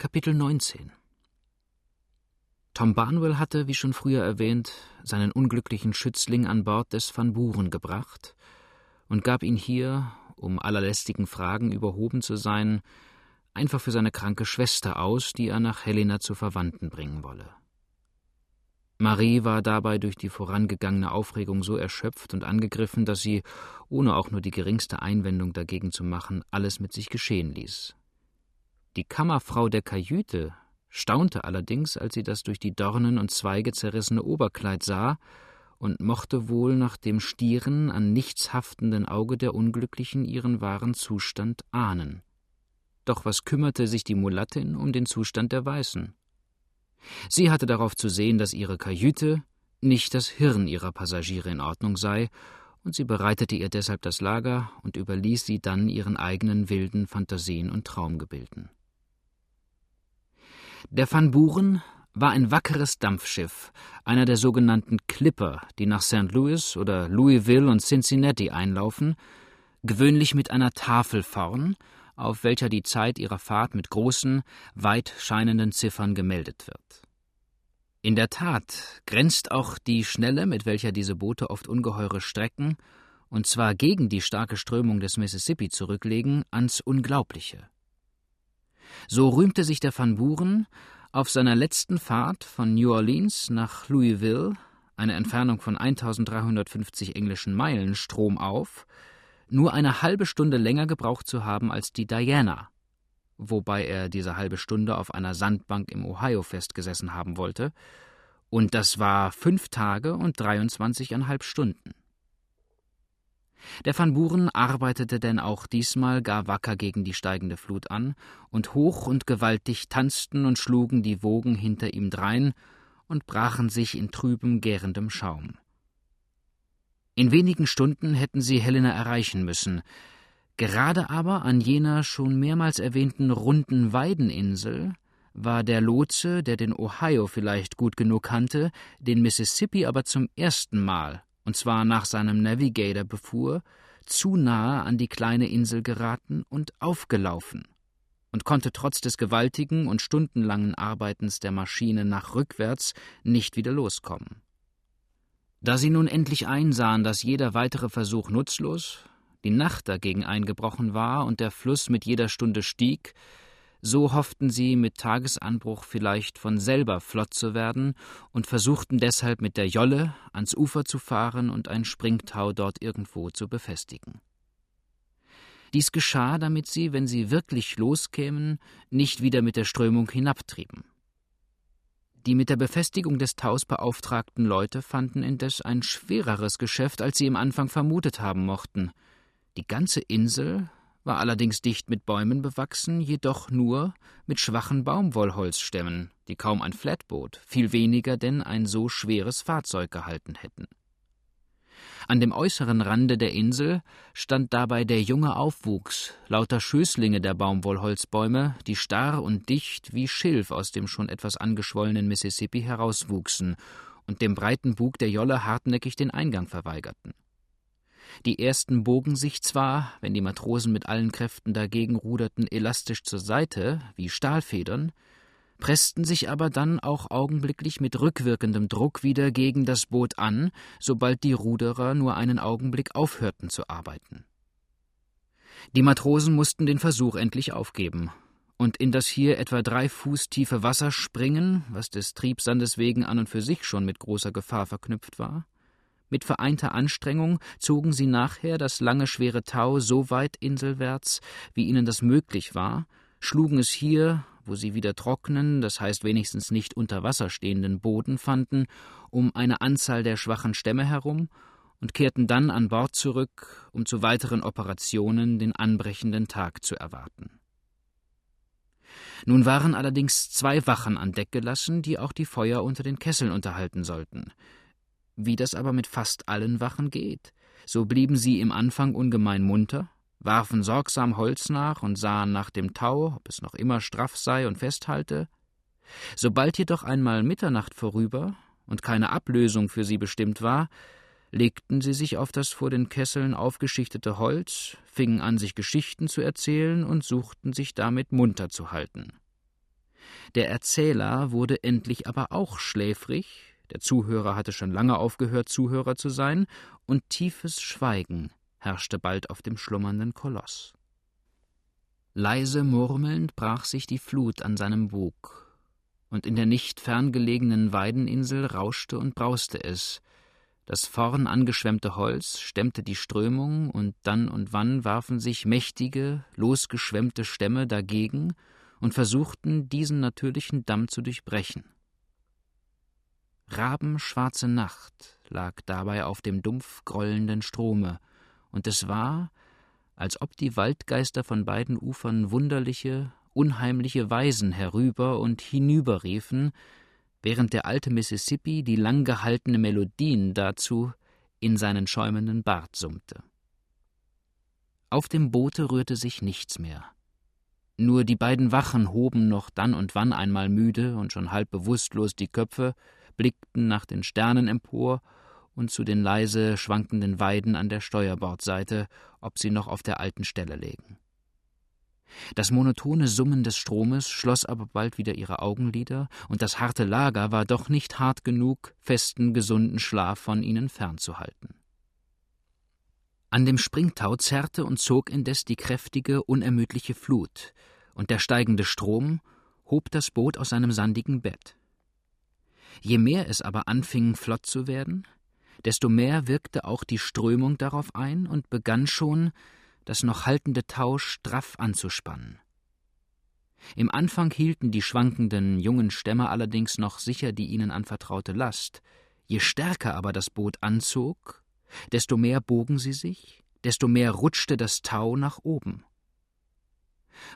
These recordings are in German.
Kapitel 19 Tom Barnwell hatte, wie schon früher erwähnt, seinen unglücklichen Schützling an Bord des Van Buren gebracht und gab ihn hier, um aller lästigen Fragen überhoben zu sein, einfach für seine kranke Schwester aus, die er nach Helena zu Verwandten bringen wolle. Marie war dabei durch die vorangegangene Aufregung so erschöpft und angegriffen, dass sie, ohne auch nur die geringste Einwendung dagegen zu machen, alles mit sich geschehen ließ. Die Kammerfrau der Kajüte staunte allerdings, als sie das durch die Dornen und Zweige zerrissene Oberkleid sah und mochte wohl nach dem stieren, an nichts haftenden Auge der Unglücklichen ihren wahren Zustand ahnen. Doch was kümmerte sich die Mulattin um den Zustand der Weißen? Sie hatte darauf zu sehen, dass ihre Kajüte, nicht das Hirn ihrer Passagiere in Ordnung sei, und sie bereitete ihr deshalb das Lager und überließ sie dann ihren eigenen wilden Phantasien und Traumgebilden. Der Van Buren war ein wackeres Dampfschiff, einer der sogenannten Clipper, die nach St. Louis oder Louisville und Cincinnati einlaufen, gewöhnlich mit einer Tafel vorn, auf welcher die Zeit ihrer Fahrt mit großen, weit scheinenden Ziffern gemeldet wird. In der Tat grenzt auch die Schnelle, mit welcher diese Boote oft ungeheure Strecken, und zwar gegen die starke Strömung des Mississippi zurücklegen, ans Unglaubliche. So rühmte sich der Van Buren auf seiner letzten Fahrt von New Orleans nach Louisville, eine Entfernung von 1350 englischen Meilen stromauf, nur eine halbe Stunde länger gebraucht zu haben als die Diana, wobei er diese halbe Stunde auf einer Sandbank im Ohio festgesessen haben wollte, und das war fünf Tage und dreiundzwanzigeinhalb Stunden. Der Van Buren arbeitete denn auch diesmal gar wacker gegen die steigende Flut an, und hoch und gewaltig tanzten und schlugen die Wogen hinter ihm drein und brachen sich in trübem, gärendem Schaum. In wenigen Stunden hätten sie Helena erreichen müssen, gerade aber an jener schon mehrmals erwähnten runden Weideninsel war der Lotse, der den Ohio vielleicht gut genug kannte, den Mississippi aber zum ersten Mal und zwar nach seinem Navigator befuhr, zu nahe an die kleine Insel geraten und aufgelaufen und konnte trotz des gewaltigen und stundenlangen Arbeitens der Maschine nach rückwärts nicht wieder loskommen. Da sie nun endlich einsahen, dass jeder weitere Versuch nutzlos, die Nacht dagegen eingebrochen war und der Fluss mit jeder Stunde stieg, so hofften sie, mit Tagesanbruch vielleicht von selber flott zu werden und versuchten deshalb mit der Jolle ans Ufer zu fahren und ein Springtau dort irgendwo zu befestigen. Dies geschah, damit sie, wenn sie wirklich loskämen, nicht wieder mit der Strömung hinabtrieben. Die mit der Befestigung des Taus beauftragten Leute fanden indes ein schwereres Geschäft, als sie im Anfang vermutet haben mochten. Die ganze Insel war allerdings dicht mit Bäumen bewachsen, jedoch nur mit schwachen Baumwollholzstämmen, die kaum ein Flatboot, viel weniger denn ein so schweres Fahrzeug gehalten hätten. An dem äußeren Rande der Insel stand dabei der junge Aufwuchs, lauter Schößlinge der Baumwollholzbäume, die starr und dicht wie Schilf aus dem schon etwas angeschwollenen Mississippi herauswuchsen und dem breiten Bug der Jolle hartnäckig den Eingang verweigerten. Die ersten bogen sich zwar, wenn die Matrosen mit allen Kräften dagegen ruderten, elastisch zur Seite, wie Stahlfedern, pressten sich aber dann auch augenblicklich mit rückwirkendem Druck wieder gegen das Boot an, sobald die Ruderer nur einen Augenblick aufhörten zu arbeiten. Die Matrosen mussten den Versuch endlich aufgeben und in das hier etwa drei Fuß tiefe Wasser springen, was des Triebsandes wegen an und für sich schon mit großer Gefahr verknüpft war, mit vereinter Anstrengung zogen sie nachher das lange schwere Tau so weit inselwärts, wie ihnen das möglich war, schlugen es hier, wo sie wieder trockenen, das heißt wenigstens nicht unter Wasser stehenden Boden fanden, um eine Anzahl der schwachen Stämme herum und kehrten dann an Bord zurück, um zu weiteren Operationen den anbrechenden Tag zu erwarten. Nun waren allerdings zwei Wachen an Deck gelassen, die auch die Feuer unter den Kesseln unterhalten sollten. Wie das aber mit fast allen Wachen geht, so blieben sie im Anfang ungemein munter, warfen sorgsam Holz nach und sahen nach dem Tau, ob es noch immer straff sei und festhalte. Sobald jedoch einmal Mitternacht vorüber und keine Ablösung für sie bestimmt war, legten sie sich auf das vor den Kesseln aufgeschichtete Holz, fingen an, sich Geschichten zu erzählen und suchten sich damit munter zu halten. der Erzähler wurde endlich aber auch schläfrig, der Zuhörer hatte schon lange aufgehört, Zuhörer zu sein, und tiefes Schweigen herrschte bald auf dem schlummernden Koloss. Leise murmelnd brach sich die Flut an seinem Bug, und in der nicht ferngelegenen Weideninsel rauschte und brauste es, das vorn angeschwemmte Holz stemmte die Strömung, und dann und wann warfen sich mächtige, losgeschwemmte Stämme dagegen und versuchten, diesen natürlichen Damm zu durchbrechen. Rabenschwarze Nacht lag dabei auf dem dumpf grollenden Strome, und es war, als ob die Waldgeister von beiden Ufern wunderliche, unheimliche Weisen herüber und hinüber riefen, während der alte Mississippi die lang gehaltene Melodien dazu in seinen schäumenden Bart summte. Auf dem Boote rührte sich nichts mehr. Nur die beiden Wachen hoben noch dann und wann einmal müde und schon halb bewusstlos die Köpfe, blickten nach den Sternen empor und zu den leise schwankenden Weiden an der Steuerbordseite, ob sie noch auf der alten Stelle lägen. Das monotone Summen des Stromes schloss aber bald wieder ihre Augenlider, und das harte Lager war doch nicht hart genug, festen, gesunden Schlaf von ihnen fernzuhalten. An dem Springtau zerrte und zog indes die kräftige, unermüdliche Flut, und der steigende Strom hob das Boot aus seinem sandigen Bett. Je mehr es aber anfing, flott zu werden, desto mehr wirkte auch die Strömung darauf ein und begann schon, das noch haltende Tau straff anzuspannen. Im Anfang hielten die schwankenden jungen Stämme allerdings noch sicher die ihnen anvertraute Last. Je stärker aber das Boot anzog, desto mehr bogen sie sich, desto mehr rutschte das Tau nach oben.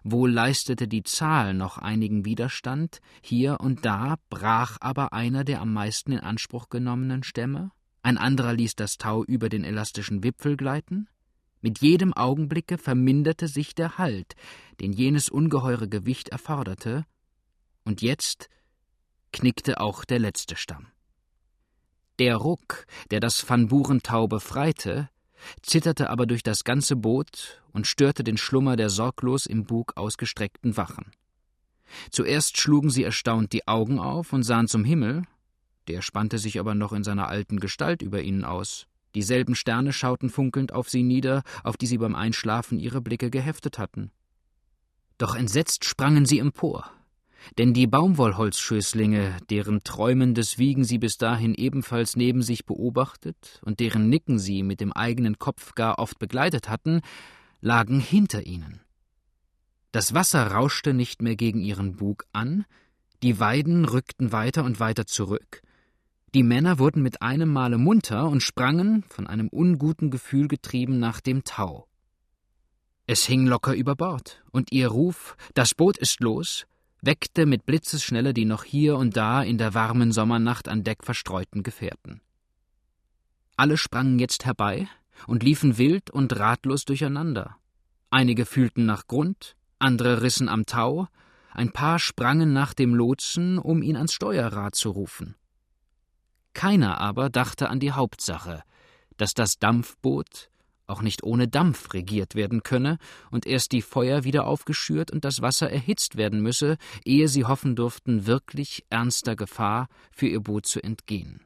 Wohl leistete die Zahl noch einigen Widerstand, hier und da brach aber einer der am meisten in Anspruch genommenen Stämme, ein anderer ließ das Tau über den elastischen Wipfel gleiten, mit jedem Augenblicke verminderte sich der Halt, den jenes ungeheure Gewicht erforderte, und jetzt knickte auch der letzte Stamm. Der Ruck, der das Van Burentau befreite, zitterte aber durch das ganze Boot und störte den Schlummer der sorglos im Bug ausgestreckten Wachen. Zuerst schlugen sie erstaunt die Augen auf und sahen zum Himmel, der spannte sich aber noch in seiner alten Gestalt über ihnen aus. Dieselben Sterne schauten funkelnd auf sie nieder, auf die sie beim Einschlafen ihre Blicke geheftet hatten. Doch entsetzt sprangen sie empor, denn die Baumwollholzschößlinge, deren träumendes Wiegen sie bis dahin ebenfalls neben sich beobachtet und deren Nicken sie mit dem eigenen Kopf gar oft begleitet hatten, lagen hinter ihnen. Das Wasser rauschte nicht mehr gegen ihren Bug an, die Weiden rückten weiter und weiter zurück, die Männer wurden mit einem Male munter und sprangen, von einem unguten Gefühl getrieben, nach dem Tau. Es hing locker über Bord, und ihr Ruf Das Boot ist los weckte mit Blitzesschnelle die noch hier und da in der warmen Sommernacht an Deck verstreuten Gefährten. Alle sprangen jetzt herbei und liefen wild und ratlos durcheinander. Einige fühlten nach Grund, andere rissen am Tau, ein paar sprangen nach dem Lotsen, um ihn ans Steuerrad zu rufen. Keiner aber dachte an die Hauptsache, dass das Dampfboot auch nicht ohne Dampf regiert werden könne und erst die Feuer wieder aufgeschürt und das Wasser erhitzt werden müsse, ehe sie hoffen durften, wirklich ernster Gefahr für ihr Boot zu entgehen.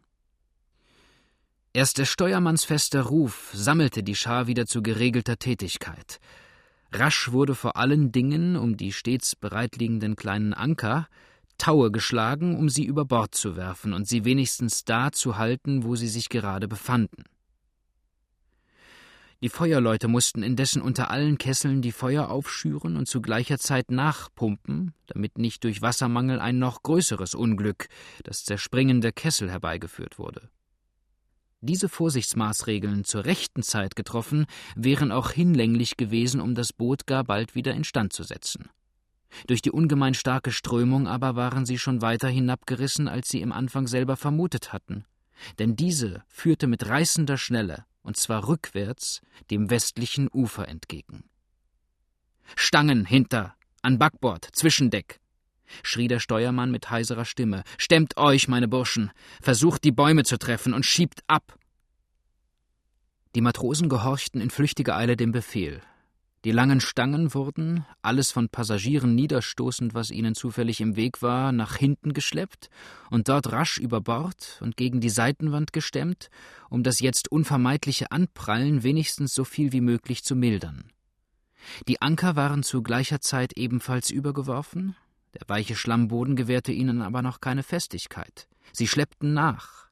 Erst der Steuermannsfester Ruf sammelte die Schar wieder zu geregelter Tätigkeit. Rasch wurde vor allen Dingen um die stets bereitliegenden kleinen Anker Taue geschlagen, um sie über Bord zu werfen und sie wenigstens da zu halten, wo sie sich gerade befanden. Die Feuerleute mussten indessen unter allen Kesseln die Feuer aufschüren und zu gleicher Zeit nachpumpen, damit nicht durch Wassermangel ein noch größeres Unglück, das Zerspringen der Kessel herbeigeführt wurde. Diese Vorsichtsmaßregeln zur rechten Zeit getroffen, wären auch hinlänglich gewesen, um das Boot gar bald wieder instand zu setzen. Durch die ungemein starke Strömung aber waren sie schon weiter hinabgerissen, als sie im Anfang selber vermutet hatten. Denn diese führte mit reißender Schnelle, und zwar rückwärts, dem westlichen Ufer entgegen. Stangen hinter, an Backbord, Zwischendeck, schrie der Steuermann mit heiserer Stimme. Stemmt euch, meine Burschen, versucht die Bäume zu treffen und schiebt ab. Die Matrosen gehorchten in flüchtiger Eile dem Befehl. Die langen Stangen wurden, alles von Passagieren niederstoßend, was ihnen zufällig im Weg war, nach hinten geschleppt und dort rasch über Bord und gegen die Seitenwand gestemmt, um das jetzt unvermeidliche Anprallen wenigstens so viel wie möglich zu mildern. Die Anker waren zu gleicher Zeit ebenfalls übergeworfen, der weiche Schlammboden gewährte ihnen aber noch keine Festigkeit. Sie schleppten nach.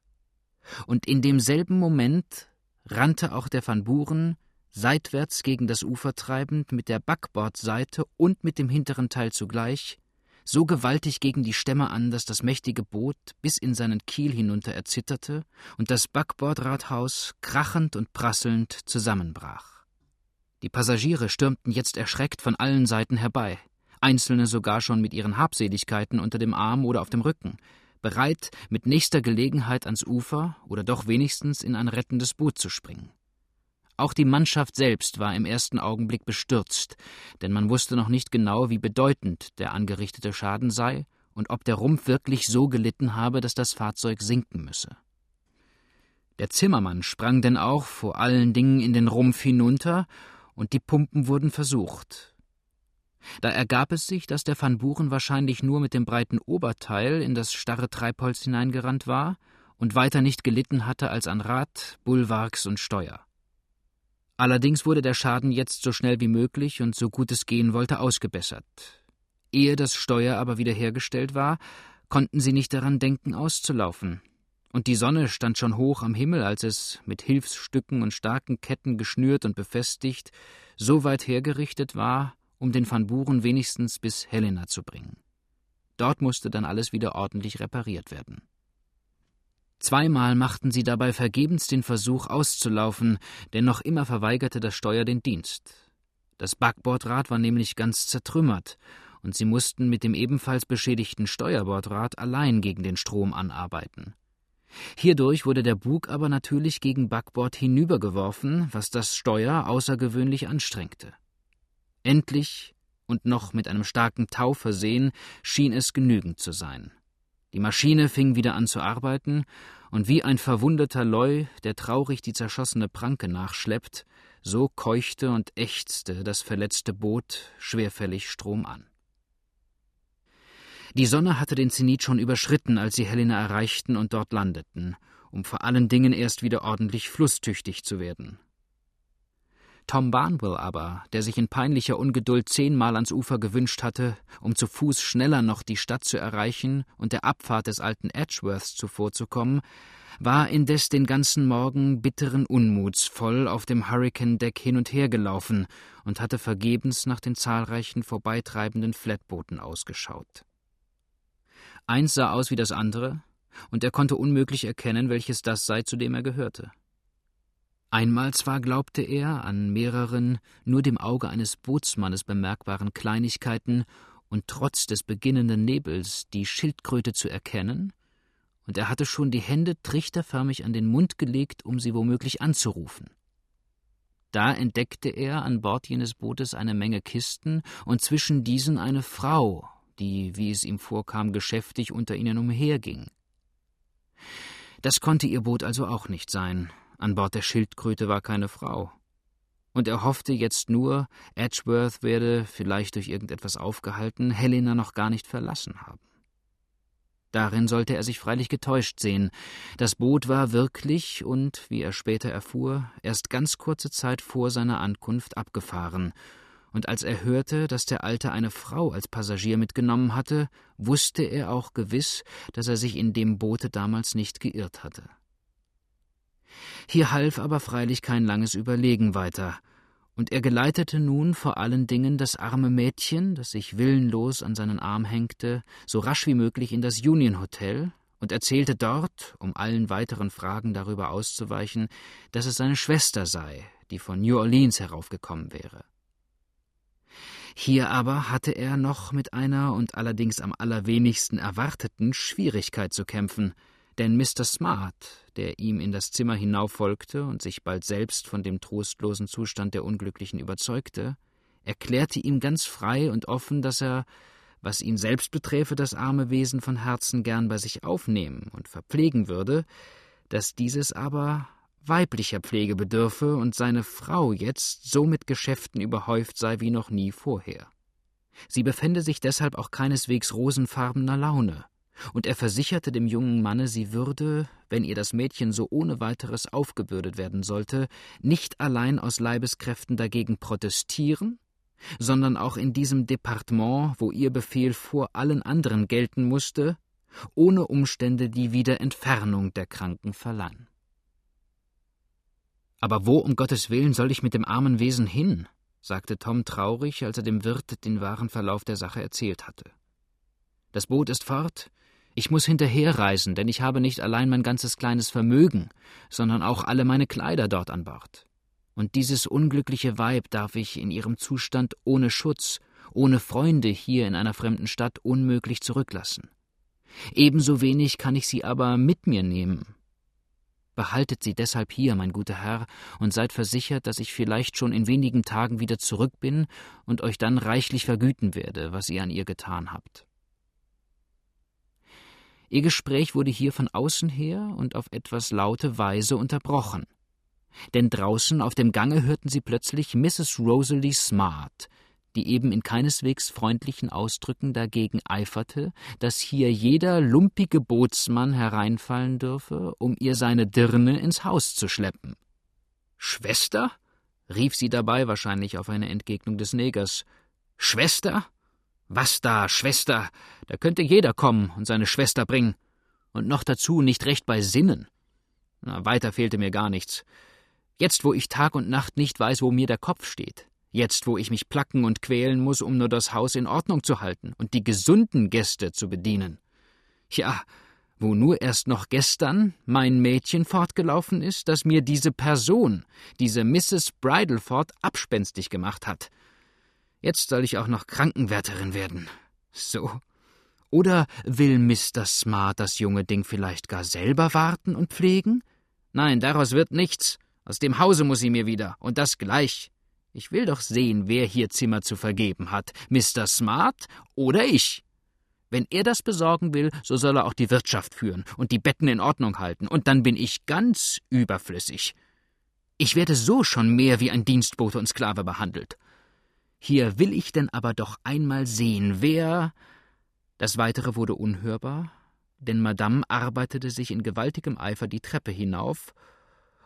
Und in demselben Moment rannte auch der Van Buren seitwärts gegen das Ufer treibend, mit der Backbordseite und mit dem hinteren Teil zugleich, so gewaltig gegen die Stämme an, dass das mächtige Boot bis in seinen Kiel hinunter erzitterte und das Backbordrathaus krachend und prasselnd zusammenbrach. Die Passagiere stürmten jetzt erschreckt von allen Seiten herbei, einzelne sogar schon mit ihren Habseligkeiten unter dem Arm oder auf dem Rücken, bereit, mit nächster Gelegenheit ans Ufer oder doch wenigstens in ein rettendes Boot zu springen. Auch die Mannschaft selbst war im ersten Augenblick bestürzt, denn man wusste noch nicht genau, wie bedeutend der angerichtete Schaden sei und ob der Rumpf wirklich so gelitten habe, dass das Fahrzeug sinken müsse. Der Zimmermann sprang denn auch vor allen Dingen in den Rumpf hinunter, und die Pumpen wurden versucht. Da ergab es sich, dass der Van Buren wahrscheinlich nur mit dem breiten Oberteil in das starre Treibholz hineingerannt war und weiter nicht gelitten hatte als an Rad, Bulwarks und Steuer. Allerdings wurde der Schaden jetzt so schnell wie möglich und so gut es gehen wollte ausgebessert. Ehe das Steuer aber wiederhergestellt war, konnten sie nicht daran denken, auszulaufen. Und die Sonne stand schon hoch am Himmel, als es, mit Hilfsstücken und starken Ketten geschnürt und befestigt, so weit hergerichtet war, um den Van Buren wenigstens bis Helena zu bringen. Dort musste dann alles wieder ordentlich repariert werden. Zweimal machten sie dabei vergebens den Versuch auszulaufen, denn noch immer verweigerte das Steuer den Dienst. Das Backbordrad war nämlich ganz zertrümmert, und sie mussten mit dem ebenfalls beschädigten Steuerbordrad allein gegen den Strom anarbeiten. Hierdurch wurde der Bug aber natürlich gegen Backbord hinübergeworfen, was das Steuer außergewöhnlich anstrengte. Endlich und noch mit einem starken Tau versehen, schien es genügend zu sein. Die Maschine fing wieder an zu arbeiten, und wie ein verwundeter Leu, der traurig die zerschossene Pranke nachschleppt, so keuchte und ächzte das verletzte Boot schwerfällig stroman. Die Sonne hatte den Zenit schon überschritten, als sie Helena erreichten und dort landeten, um vor allen Dingen erst wieder ordentlich flusstüchtig zu werden. Tom Barnwell aber, der sich in peinlicher Ungeduld zehnmal ans Ufer gewünscht hatte, um zu Fuß schneller noch die Stadt zu erreichen und der Abfahrt des alten Edgeworths zuvorzukommen, war indes den ganzen Morgen bitteren Unmuts voll auf dem Hurricane-Deck hin und her gelaufen und hatte vergebens nach den zahlreichen vorbeitreibenden Flatbooten ausgeschaut. Eins sah aus wie das andere, und er konnte unmöglich erkennen, welches das sei, zu dem er gehörte. Einmal zwar glaubte er, an mehreren, nur dem Auge eines Bootsmannes bemerkbaren Kleinigkeiten und trotz des beginnenden Nebels die Schildkröte zu erkennen, und er hatte schon die Hände trichterförmig an den Mund gelegt, um sie womöglich anzurufen. Da entdeckte er an Bord jenes Bootes eine Menge Kisten und zwischen diesen eine Frau, die, wie es ihm vorkam, geschäftig unter ihnen umherging. Das konnte ihr Boot also auch nicht sein, an Bord der Schildkröte war keine Frau. Und er hoffte jetzt nur, Edgeworth werde, vielleicht durch irgendetwas aufgehalten, Helena noch gar nicht verlassen haben. Darin sollte er sich freilich getäuscht sehen. Das Boot war wirklich und, wie er später erfuhr, erst ganz kurze Zeit vor seiner Ankunft abgefahren, und als er hörte, dass der Alte eine Frau als Passagier mitgenommen hatte, wusste er auch gewiss, dass er sich in dem Boote damals nicht geirrt hatte. Hier half aber freilich kein langes Überlegen weiter, und er geleitete nun vor allen Dingen das arme Mädchen, das sich willenlos an seinen Arm hängte, so rasch wie möglich in das Union Hotel und erzählte dort, um allen weiteren Fragen darüber auszuweichen, dass es seine Schwester sei, die von New Orleans heraufgekommen wäre. Hier aber hatte er noch mit einer und allerdings am allerwenigsten erwarteten Schwierigkeit zu kämpfen, denn Mr. Smart, der ihm in das Zimmer hinauffolgte und sich bald selbst von dem trostlosen Zustand der Unglücklichen überzeugte, erklärte ihm ganz frei und offen, dass er, was ihn selbst beträfe, das arme Wesen von Herzen gern bei sich aufnehmen und verpflegen würde, dass dieses aber, weiblicher Pflege bedürfe und seine Frau jetzt so mit Geschäften überhäuft sei wie noch nie vorher. Sie befände sich deshalb auch keineswegs rosenfarbener Laune, und er versicherte dem jungen Manne, sie würde, wenn ihr das Mädchen so ohne weiteres aufgebürdet werden sollte, nicht allein aus Leibeskräften dagegen protestieren, sondern auch in diesem Departement, wo ihr Befehl vor allen anderen gelten musste, ohne Umstände die Wiederentfernung der Kranken verlangen. Aber wo um Gottes Willen soll ich mit dem armen Wesen hin? sagte Tom traurig, als er dem Wirt den wahren Verlauf der Sache erzählt hatte. Das Boot ist fort, ich muss hinterherreisen, denn ich habe nicht allein mein ganzes kleines Vermögen, sondern auch alle meine Kleider dort an Bord. Und dieses unglückliche Weib darf ich in ihrem Zustand ohne Schutz, ohne Freunde hier in einer fremden Stadt unmöglich zurücklassen. Ebenso wenig kann ich sie aber mit mir nehmen, Behaltet sie deshalb hier, mein guter Herr, und seid versichert, dass ich vielleicht schon in wenigen Tagen wieder zurück bin und euch dann reichlich vergüten werde, was ihr an ihr getan habt. Ihr Gespräch wurde hier von außen her und auf etwas laute Weise unterbrochen. Denn draußen auf dem Gange hörten sie plötzlich Mrs. Rosalie Smart, die eben in keineswegs freundlichen Ausdrücken dagegen eiferte, dass hier jeder lumpige Bootsmann hereinfallen dürfe, um ihr seine Dirne ins Haus zu schleppen. Schwester? rief sie dabei wahrscheinlich auf eine Entgegnung des Negers. Schwester? Was da, Schwester? Da könnte jeder kommen und seine Schwester bringen. Und noch dazu nicht recht bei Sinnen. Na, weiter fehlte mir gar nichts. Jetzt, wo ich Tag und Nacht nicht weiß, wo mir der Kopf steht, Jetzt, wo ich mich placken und quälen muss, um nur das Haus in Ordnung zu halten und die gesunden Gäste zu bedienen. Ja, wo nur erst noch gestern mein Mädchen fortgelaufen ist, das mir diese Person, diese Mrs. Bridleford, abspenstig gemacht hat. Jetzt soll ich auch noch Krankenwärterin werden. So. Oder will Mr. Smart das junge Ding vielleicht gar selber warten und pflegen? Nein, daraus wird nichts. Aus dem Hause muss sie mir wieder, und das gleich. Ich will doch sehen, wer hier Zimmer zu vergeben hat, Mr. Smart oder ich. Wenn er das besorgen will, so soll er auch die Wirtschaft führen und die Betten in Ordnung halten, und dann bin ich ganz überflüssig. Ich werde so schon mehr wie ein Dienstbote und Sklave behandelt. Hier will ich denn aber doch einmal sehen, wer. Das weitere wurde unhörbar, denn Madame arbeitete sich in gewaltigem Eifer die Treppe hinauf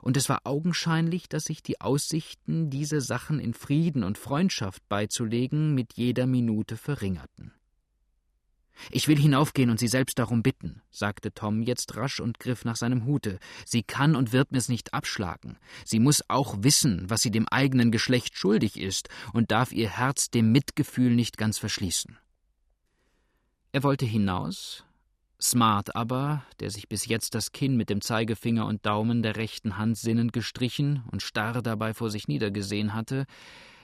und es war augenscheinlich, dass sich die Aussichten, diese Sachen in Frieden und Freundschaft beizulegen, mit jeder Minute verringerten. Ich will hinaufgehen und sie selbst darum bitten, sagte Tom jetzt rasch und griff nach seinem Hute. Sie kann und wird mir's nicht abschlagen. Sie muss auch wissen, was sie dem eigenen Geschlecht schuldig ist und darf ihr Herz dem Mitgefühl nicht ganz verschließen. Er wollte hinaus, Smart aber, der sich bis jetzt das Kinn mit dem Zeigefinger und Daumen der rechten Hand sinnend gestrichen und starr dabei vor sich niedergesehen hatte,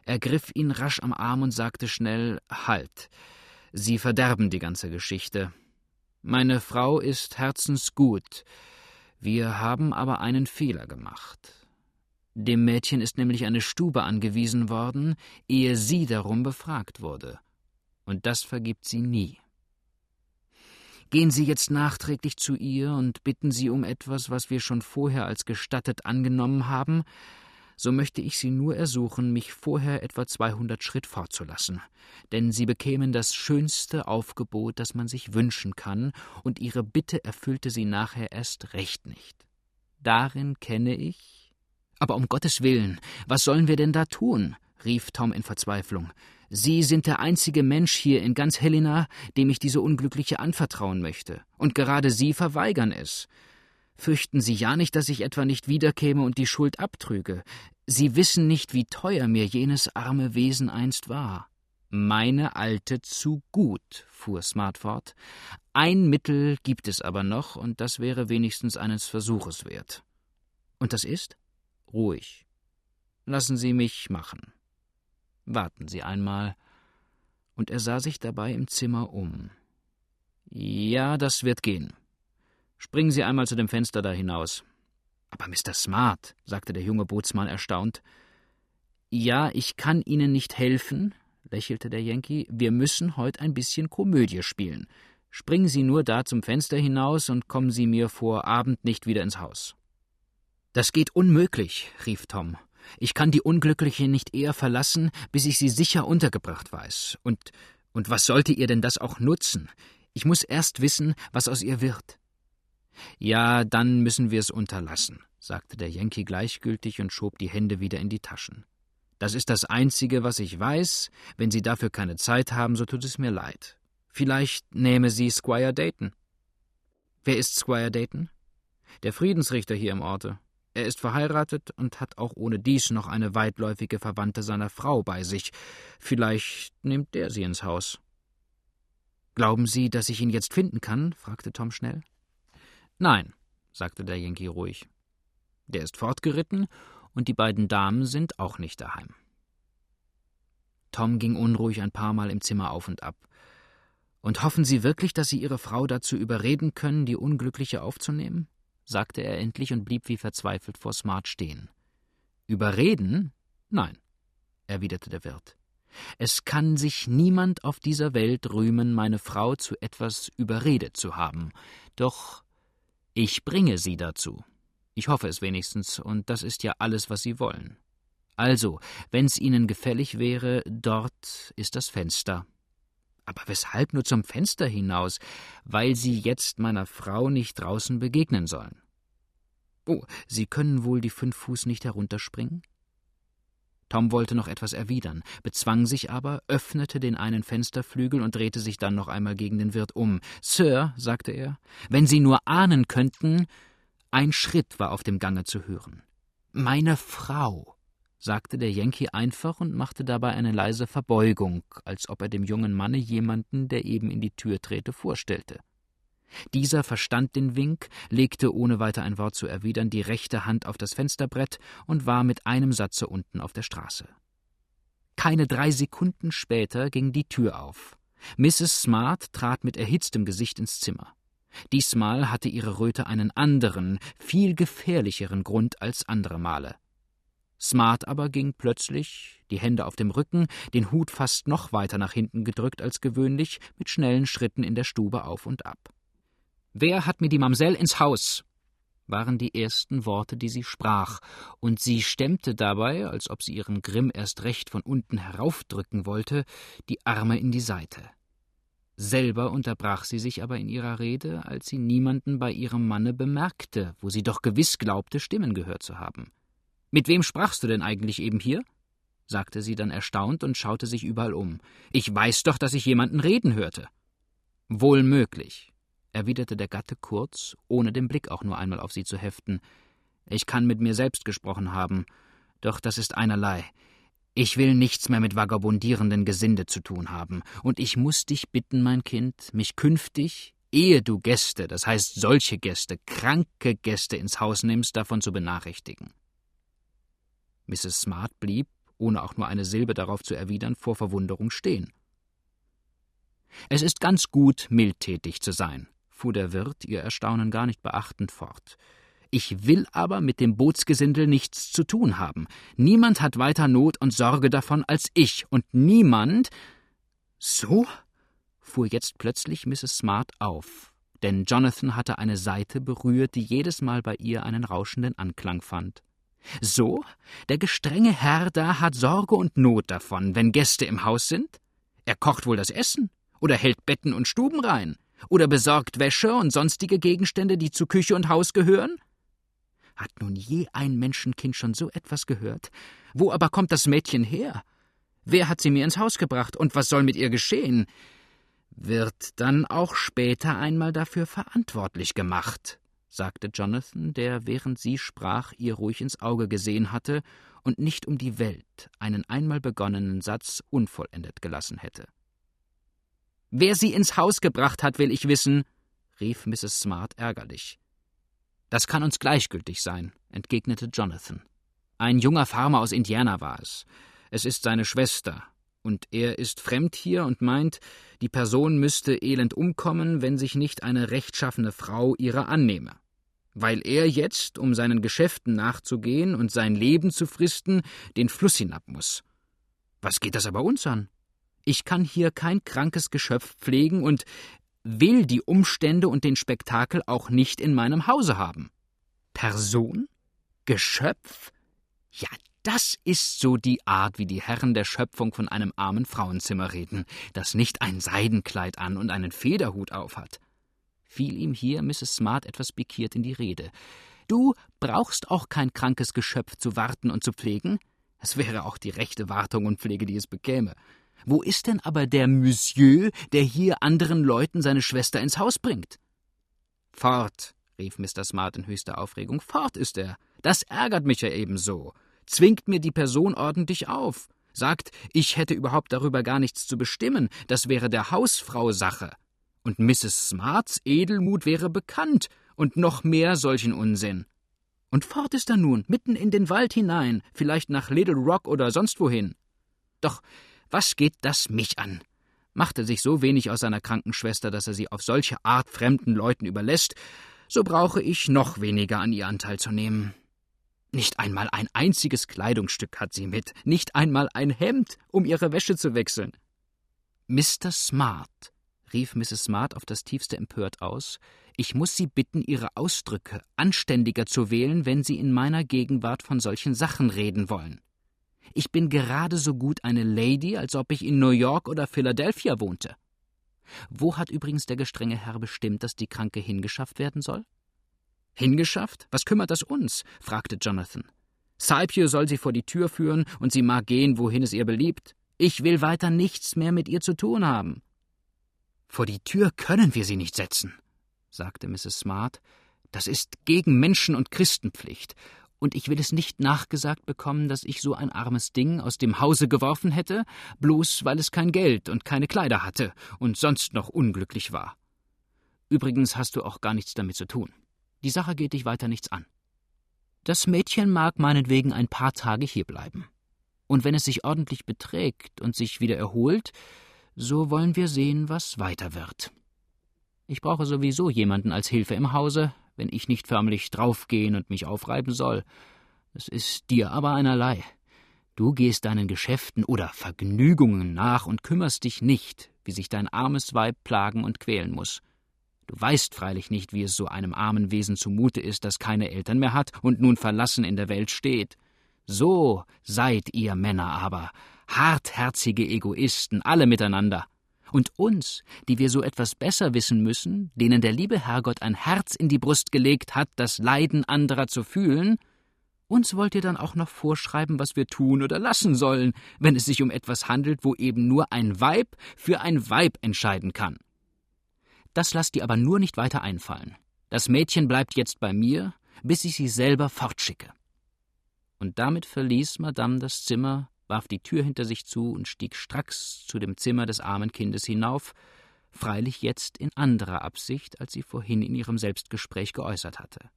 ergriff ihn rasch am Arm und sagte schnell Halt. Sie verderben die ganze Geschichte. Meine Frau ist herzensgut. Wir haben aber einen Fehler gemacht. Dem Mädchen ist nämlich eine Stube angewiesen worden, ehe sie darum befragt wurde. Und das vergibt sie nie. Gehen Sie jetzt nachträglich zu ihr und bitten Sie um etwas, was wir schon vorher als gestattet angenommen haben, so möchte ich Sie nur ersuchen, mich vorher etwa zweihundert Schritt fortzulassen, denn Sie bekämen das schönste Aufgebot, das man sich wünschen kann, und Ihre Bitte erfüllte Sie nachher erst recht nicht. Darin kenne ich. Aber um Gottes Willen, was sollen wir denn da tun? rief Tom in Verzweiflung. Sie sind der einzige Mensch hier in ganz Helena, dem ich diese Unglückliche anvertrauen möchte, und gerade Sie verweigern es. Fürchten Sie ja nicht, dass ich etwa nicht wiederkäme und die Schuld abtrüge. Sie wissen nicht, wie teuer mir jenes arme Wesen einst war. Meine Alte zu gut, fuhr Smart fort. Ein Mittel gibt es aber noch, und das wäre wenigstens eines Versuches wert. Und das ist? Ruhig. Lassen Sie mich machen. Warten Sie einmal. Und er sah sich dabei im Zimmer um. Ja, das wird gehen. Springen Sie einmal zu dem Fenster da hinaus. Aber Mr. Smart, sagte der junge Bootsmann erstaunt. Ja, ich kann Ihnen nicht helfen, lächelte der Yankee. Wir müssen heute ein bisschen Komödie spielen. Springen Sie nur da zum Fenster hinaus und kommen Sie mir vor Abend nicht wieder ins Haus. Das geht unmöglich, rief Tom. Ich kann die Unglückliche nicht eher verlassen, bis ich sie sicher untergebracht weiß. Und, und was sollte ihr denn das auch nutzen? Ich muss erst wissen, was aus ihr wird. Ja, dann müssen wir es unterlassen, sagte der Yankee gleichgültig und schob die Hände wieder in die Taschen. Das ist das Einzige, was ich weiß. Wenn Sie dafür keine Zeit haben, so tut es mir leid. Vielleicht nehme sie Squire Dayton. Wer ist Squire Dayton? Der Friedensrichter hier im Orte. Er ist verheiratet und hat auch ohne dies noch eine weitläufige Verwandte seiner Frau bei sich. Vielleicht nimmt der sie ins Haus. Glauben Sie, dass ich ihn jetzt finden kann? fragte Tom schnell. Nein, sagte der Yankee ruhig. Der ist fortgeritten und die beiden Damen sind auch nicht daheim. Tom ging unruhig ein paar Mal im Zimmer auf und ab. Und hoffen Sie wirklich, dass Sie Ihre Frau dazu überreden können, die Unglückliche aufzunehmen? sagte er endlich und blieb wie verzweifelt vor Smart stehen. Überreden? Nein, erwiderte der Wirt. Es kann sich niemand auf dieser Welt rühmen, meine Frau zu etwas überredet zu haben. Doch ich bringe sie dazu. Ich hoffe es wenigstens, und das ist ja alles, was Sie wollen. Also, wenn's Ihnen gefällig wäre, dort ist das Fenster. Aber weshalb nur zum Fenster hinaus? Weil Sie jetzt meiner Frau nicht draußen begegnen sollen. Oh, Sie können wohl die fünf Fuß nicht herunterspringen? Tom wollte noch etwas erwidern, bezwang sich aber, öffnete den einen Fensterflügel und drehte sich dann noch einmal gegen den Wirt um. Sir, sagte er, wenn Sie nur ahnen könnten. Ein Schritt war auf dem Gange zu hören. Meine Frau sagte der Yankee einfach und machte dabei eine leise Verbeugung, als ob er dem jungen Manne jemanden, der eben in die Tür trete, vorstellte. Dieser verstand den Wink, legte ohne weiter ein Wort zu erwidern die rechte Hand auf das Fensterbrett und war mit einem Satze unten auf der Straße. Keine drei Sekunden später ging die Tür auf. Mrs. Smart trat mit erhitztem Gesicht ins Zimmer. Diesmal hatte ihre Röte einen anderen, viel gefährlicheren Grund als andere Male. Smart aber ging plötzlich, die Hände auf dem Rücken, den Hut fast noch weiter nach hinten gedrückt als gewöhnlich, mit schnellen Schritten in der Stube auf und ab. Wer hat mir die Mamsell ins Haus? waren die ersten Worte, die sie sprach, und sie stemmte dabei, als ob sie ihren Grimm erst recht von unten heraufdrücken wollte, die Arme in die Seite. Selber unterbrach sie sich aber in ihrer Rede, als sie niemanden bei ihrem Manne bemerkte, wo sie doch gewiss glaubte, Stimmen gehört zu haben. Mit wem sprachst du denn eigentlich eben hier? sagte sie dann erstaunt und schaute sich überall um. Ich weiß doch, dass ich jemanden reden hörte. Wohl möglich, erwiderte der Gatte kurz, ohne den Blick auch nur einmal auf sie zu heften. Ich kann mit mir selbst gesprochen haben, doch das ist einerlei. Ich will nichts mehr mit vagabundierenden Gesinde zu tun haben, und ich muss dich bitten, mein Kind, mich künftig, ehe du Gäste, das heißt solche Gäste, kranke Gäste ins Haus nimmst, davon zu benachrichtigen. Mrs. Smart blieb, ohne auch nur eine Silbe darauf zu erwidern, vor Verwunderung stehen. Es ist ganz gut, mildtätig zu sein, fuhr der Wirt, ihr Erstaunen gar nicht beachtend fort. Ich will aber mit dem Bootsgesindel nichts zu tun haben. Niemand hat weiter Not und Sorge davon als ich, und niemand. So? fuhr jetzt plötzlich Mrs. Smart auf, denn Jonathan hatte eine Seite berührt, die jedes Mal bei ihr einen rauschenden Anklang fand. So, der gestrenge Herr da hat Sorge und Not davon, wenn Gäste im Haus sind? Er kocht wohl das Essen oder hält Betten und Stuben rein oder besorgt Wäsche und sonstige Gegenstände, die zu Küche und Haus gehören? Hat nun je ein Menschenkind schon so etwas gehört? Wo aber kommt das Mädchen her? Wer hat sie mir ins Haus gebracht und was soll mit ihr geschehen? Wird dann auch später einmal dafür verantwortlich gemacht sagte Jonathan, der, während sie sprach, ihr ruhig ins Auge gesehen hatte und nicht um die Welt einen einmal begonnenen Satz unvollendet gelassen hätte. Wer sie ins Haus gebracht hat, will ich wissen, rief Mrs. Smart ärgerlich. Das kann uns gleichgültig sein, entgegnete Jonathan. Ein junger Farmer aus Indiana war es. Es ist seine Schwester, und er ist fremd hier und meint, die Person müsste elend umkommen, wenn sich nicht eine rechtschaffene Frau ihrer annehme. Weil er jetzt, um seinen Geschäften nachzugehen und sein Leben zu fristen, den Fluss hinab muss. Was geht das aber uns an? Ich kann hier kein krankes Geschöpf pflegen und will die Umstände und den Spektakel auch nicht in meinem Hause haben. Person? Geschöpf? Ja, das ist so die Art, wie die Herren der Schöpfung von einem armen Frauenzimmer reden, das nicht ein Seidenkleid an und einen Federhut aufhat. Fiel ihm hier Mrs. Smart etwas pikiert in die Rede. Du brauchst auch kein krankes Geschöpf zu warten und zu pflegen. Es wäre auch die rechte Wartung und Pflege, die es bekäme. Wo ist denn aber der Monsieur, der hier anderen Leuten seine Schwester ins Haus bringt? Fort, rief Mr. Smart in höchster Aufregung. Fort ist er. Das ärgert mich ja ebenso. Zwingt mir die Person ordentlich auf. Sagt, ich hätte überhaupt darüber gar nichts zu bestimmen. Das wäre der Hausfrau Sache. Und Mrs. Smarts Edelmut wäre bekannt. Und noch mehr solchen Unsinn. Und fort ist er nun, mitten in den Wald hinein, vielleicht nach Little Rock oder sonst wohin. Doch was geht das mich an? Macht er sich so wenig aus seiner kranken Schwester, dass er sie auf solche Art fremden Leuten überlässt, so brauche ich noch weniger an ihr Anteil zu nehmen. Nicht einmal ein einziges Kleidungsstück hat sie mit, nicht einmal ein Hemd, um ihre Wäsche zu wechseln. Mr. Smart, rief Mrs. Smart auf das tiefste empört aus, ich muss Sie bitten, Ihre Ausdrücke anständiger zu wählen, wenn Sie in meiner Gegenwart von solchen Sachen reden wollen. Ich bin gerade so gut eine Lady, als ob ich in New York oder Philadelphia wohnte. Wo hat übrigens der gestrenge Herr bestimmt, dass die Kranke hingeschafft werden soll? Hingeschafft? Was kümmert das uns? fragte Jonathan. Scipio soll sie vor die Tür führen und sie mag gehen, wohin es ihr beliebt. Ich will weiter nichts mehr mit ihr zu tun haben. Vor die Tür können wir sie nicht setzen, sagte Mrs. Smart. Das ist gegen Menschen- und Christenpflicht, und ich will es nicht nachgesagt bekommen, dass ich so ein armes Ding aus dem Hause geworfen hätte, bloß weil es kein Geld und keine Kleider hatte und sonst noch unglücklich war. Übrigens hast du auch gar nichts damit zu tun. Die Sache geht dich weiter nichts an. Das Mädchen mag meinetwegen ein paar Tage hierbleiben. Und wenn es sich ordentlich beträgt und sich wieder erholt, so wollen wir sehen, was weiter wird. Ich brauche sowieso jemanden als Hilfe im Hause, wenn ich nicht förmlich draufgehen und mich aufreiben soll. Es ist dir aber einerlei. Du gehst deinen Geschäften oder Vergnügungen nach und kümmerst dich nicht, wie sich dein armes Weib plagen und quälen muss. Du weißt freilich nicht, wie es so einem armen Wesen zumute ist, das keine Eltern mehr hat und nun verlassen in der Welt steht. So seid ihr Männer aber, hartherzige Egoisten, alle miteinander. Und uns, die wir so etwas besser wissen müssen, denen der liebe Herrgott ein Herz in die Brust gelegt hat, das Leiden anderer zu fühlen, uns wollt ihr dann auch noch vorschreiben, was wir tun oder lassen sollen, wenn es sich um etwas handelt, wo eben nur ein Weib für ein Weib entscheiden kann. Das lasst ihr aber nur nicht weiter einfallen. Das Mädchen bleibt jetzt bei mir, bis ich sie selber fortschicke. Und damit verließ Madame das Zimmer warf die Tür hinter sich zu und stieg stracks zu dem Zimmer des armen Kindes hinauf, freilich jetzt in anderer Absicht, als sie vorhin in ihrem Selbstgespräch geäußert hatte.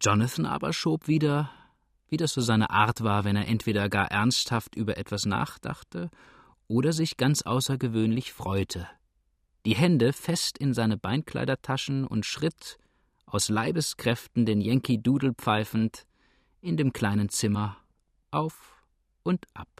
Jonathan aber schob wieder, wie das so seine Art war, wenn er entweder gar ernsthaft über etwas nachdachte oder sich ganz außergewöhnlich freute, die Hände fest in seine Beinkleidertaschen und schritt, aus Leibeskräften den Yankee Doodle pfeifend, in dem kleinen Zimmer auf und ab.